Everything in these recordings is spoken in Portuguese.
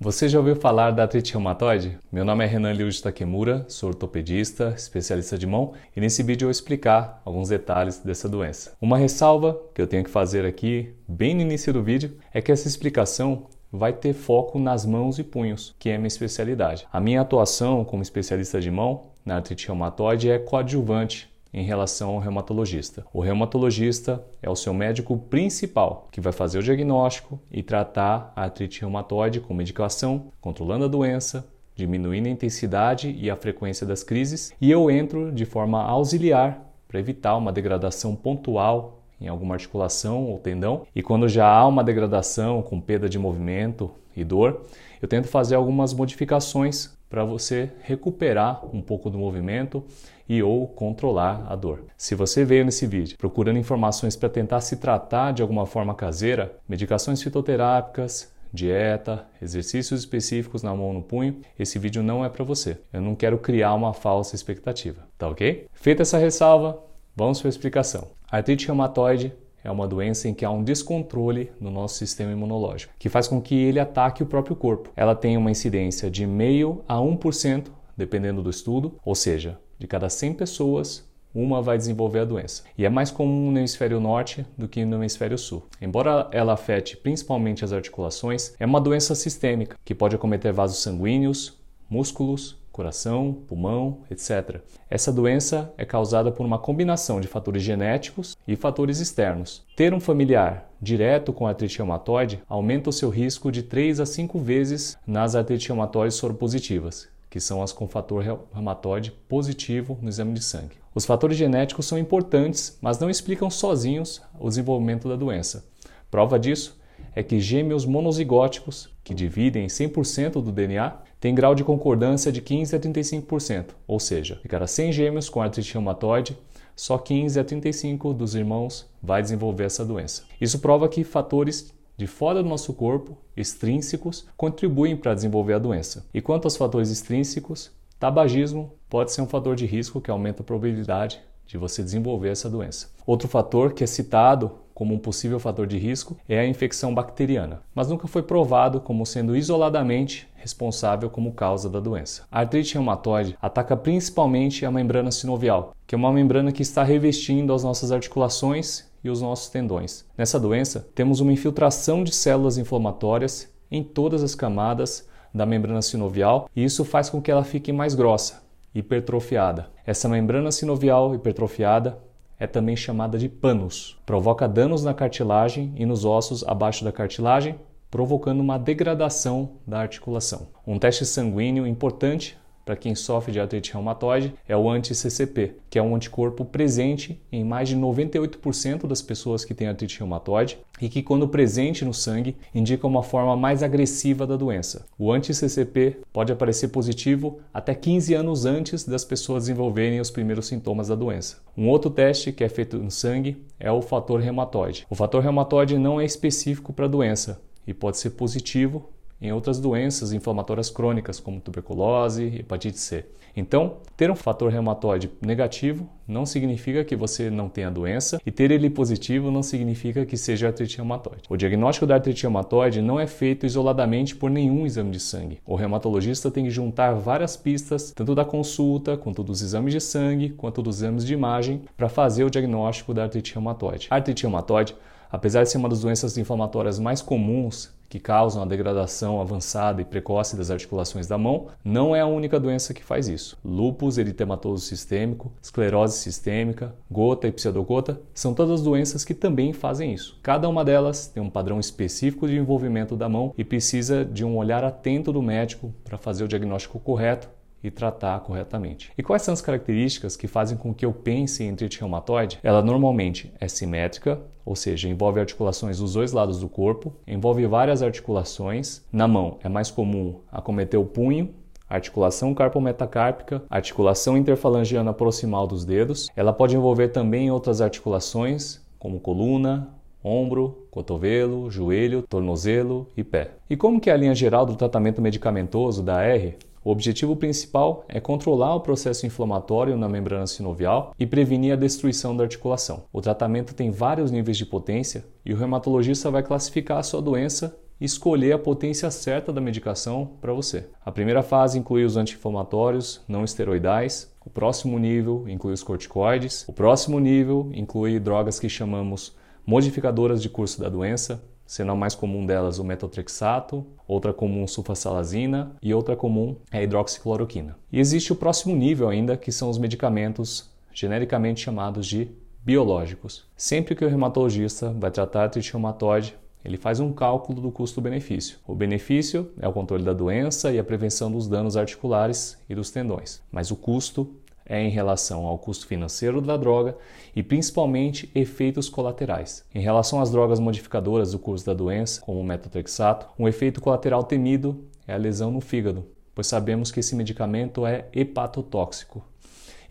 Você já ouviu falar da artrite reumatoide? Meu nome é Renan Liu Takemura, sou ortopedista, especialista de mão, e nesse vídeo eu vou explicar alguns detalhes dessa doença. Uma ressalva que eu tenho que fazer aqui, bem no início do vídeo, é que essa explicação vai ter foco nas mãos e punhos, que é minha especialidade. A minha atuação como especialista de mão na artrite reumatoide é coadjuvante em relação ao reumatologista. O reumatologista é o seu médico principal, que vai fazer o diagnóstico e tratar a artrite reumatoide com medicação, controlando a doença, diminuindo a intensidade e a frequência das crises, e eu entro de forma auxiliar para evitar uma degradação pontual em alguma articulação ou tendão. E quando já há uma degradação com perda de movimento e dor, eu tento fazer algumas modificações para você recuperar um pouco do movimento e ou controlar a dor. Se você veio nesse vídeo procurando informações para tentar se tratar de alguma forma caseira, medicações fitoterápicas, dieta, exercícios específicos na mão no punho, esse vídeo não é para você. Eu não quero criar uma falsa expectativa, tá ok? Feita essa ressalva, vamos para a explicação. A artrite reumatoide é uma doença em que há um descontrole no nosso sistema imunológico, que faz com que ele ataque o próprio corpo. Ela tem uma incidência de meio a 1%, dependendo do estudo, ou seja, de cada 100 pessoas, uma vai desenvolver a doença. E é mais comum no hemisfério norte do que no hemisfério sul. Embora ela afete principalmente as articulações, é uma doença sistêmica que pode acometer vasos sanguíneos, músculos, coração, pulmão, etc. Essa doença é causada por uma combinação de fatores genéticos e fatores externos. Ter um familiar direto com artrite reumatoide aumenta o seu risco de 3 a 5 vezes nas artrites reumatoides soropositivas, que são as com fator reumatoide positivo no exame de sangue. Os fatores genéticos são importantes, mas não explicam sozinhos o desenvolvimento da doença. Prova disso é que gêmeos monozigóticos, que dividem 100% do DNA, têm grau de concordância de 15 a 35%, ou seja, de cada 100 gêmeos com artrite reumatoide, só 15 a 35 dos irmãos vai desenvolver essa doença. Isso prova que fatores de fora do nosso corpo, extrínsecos, contribuem para desenvolver a doença. E quanto aos fatores extrínsecos, tabagismo pode ser um fator de risco que aumenta a probabilidade de você desenvolver essa doença. Outro fator que é citado como um possível fator de risco é a infecção bacteriana, mas nunca foi provado como sendo isoladamente responsável como causa da doença. A artrite reumatoide ataca principalmente a membrana sinovial, que é uma membrana que está revestindo as nossas articulações e os nossos tendões. Nessa doença, temos uma infiltração de células inflamatórias em todas as camadas da membrana sinovial e isso faz com que ela fique mais grossa, hipertrofiada. Essa membrana sinovial hipertrofiada é também chamada de panos. Provoca danos na cartilagem e nos ossos abaixo da cartilagem, provocando uma degradação da articulação. Um teste sanguíneo importante para quem sofre de artrite reumatoide é o anti-CCP, que é um anticorpo presente em mais de 98% das pessoas que têm artrite reumatoide e que, quando presente no sangue, indica uma forma mais agressiva da doença. O anti-CCP pode aparecer positivo até 15 anos antes das pessoas desenvolverem os primeiros sintomas da doença. Um outro teste que é feito no sangue é o fator reumatoide. O fator reumatoide não é específico para a doença e pode ser positivo em outras doenças inflamatórias crônicas, como tuberculose e hepatite C. Então, ter um fator reumatoide negativo não significa que você não tenha doença, e ter ele positivo não significa que seja artrite reumatoide. O diagnóstico da artrite reumatoide não é feito isoladamente por nenhum exame de sangue. O reumatologista tem que juntar várias pistas, tanto da consulta, quanto dos exames de sangue, quanto dos exames de imagem, para fazer o diagnóstico da artrite reumatoide. A artrite reumatoide, apesar de ser uma das doenças inflamatórias mais comuns que causam a degradação avançada e precoce das articulações da mão, não é a única doença que faz isso. Lúpus eritematoso sistêmico, esclerose sistêmica, gota e pseudogota são todas doenças que também fazem isso. Cada uma delas tem um padrão específico de envolvimento da mão e precisa de um olhar atento do médico para fazer o diagnóstico correto e tratar corretamente. E quais são as características que fazem com que eu pense em artrite reumatoide? Ela normalmente é simétrica, ou seja, envolve articulações dos dois lados do corpo, envolve várias articulações. Na mão é mais comum acometer o punho, articulação carpometacárpica, articulação interfalangiana proximal dos dedos. Ela pode envolver também outras articulações, como coluna, ombro, cotovelo, joelho, tornozelo e pé. E como que é a linha geral do tratamento medicamentoso da R? O objetivo principal é controlar o processo inflamatório na membrana sinovial e prevenir a destruição da articulação. O tratamento tem vários níveis de potência e o reumatologista vai classificar a sua doença e escolher a potência certa da medicação para você. A primeira fase inclui os anti-inflamatórios não esteroidais, o próximo nível inclui os corticoides, o próximo nível inclui drogas que chamamos modificadoras de curso da doença, sendo a mais comum delas o metotrexato, outra comum sulfasalazina e outra comum é a hidroxicloroquina. E existe o próximo nível ainda, que são os medicamentos genericamente chamados de biológicos. Sempre que o reumatologista vai tratar artrite reumatoide, ele faz um cálculo do custo-benefício. O benefício é o controle da doença e a prevenção dos danos articulares e dos tendões, mas o custo é em relação ao custo financeiro da droga e principalmente efeitos colaterais. Em relação às drogas modificadoras do curso da doença, como o metotrexato, um efeito colateral temido é a lesão no fígado, pois sabemos que esse medicamento é hepatotóxico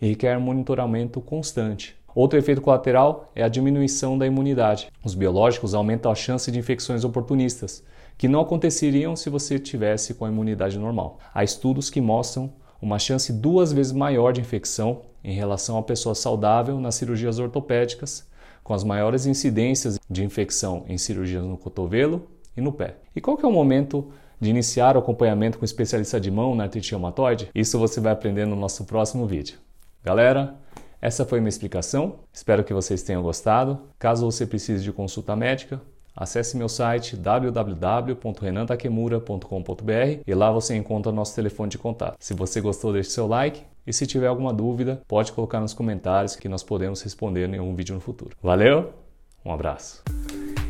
e requer monitoramento constante. Outro efeito colateral é a diminuição da imunidade. Os biológicos aumentam a chance de infecções oportunistas, que não aconteceriam se você tivesse com a imunidade normal. Há estudos que mostram uma chance duas vezes maior de infecção em relação a pessoa saudável nas cirurgias ortopédicas, com as maiores incidências de infecção em cirurgias no cotovelo e no pé. E qual que é o momento de iniciar o acompanhamento com especialista de mão na artrite reumatoide? Isso você vai aprender no nosso próximo vídeo. Galera, essa foi minha explicação. Espero que vocês tenham gostado. Caso você precise de consulta médica, acesse meu site www.renantakemura.com.br e lá você encontra nosso telefone de contato. Se você gostou, deixe seu like e se tiver alguma dúvida, pode colocar nos comentários que nós podemos responder em algum vídeo no futuro. Valeu, um abraço.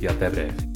e até breve.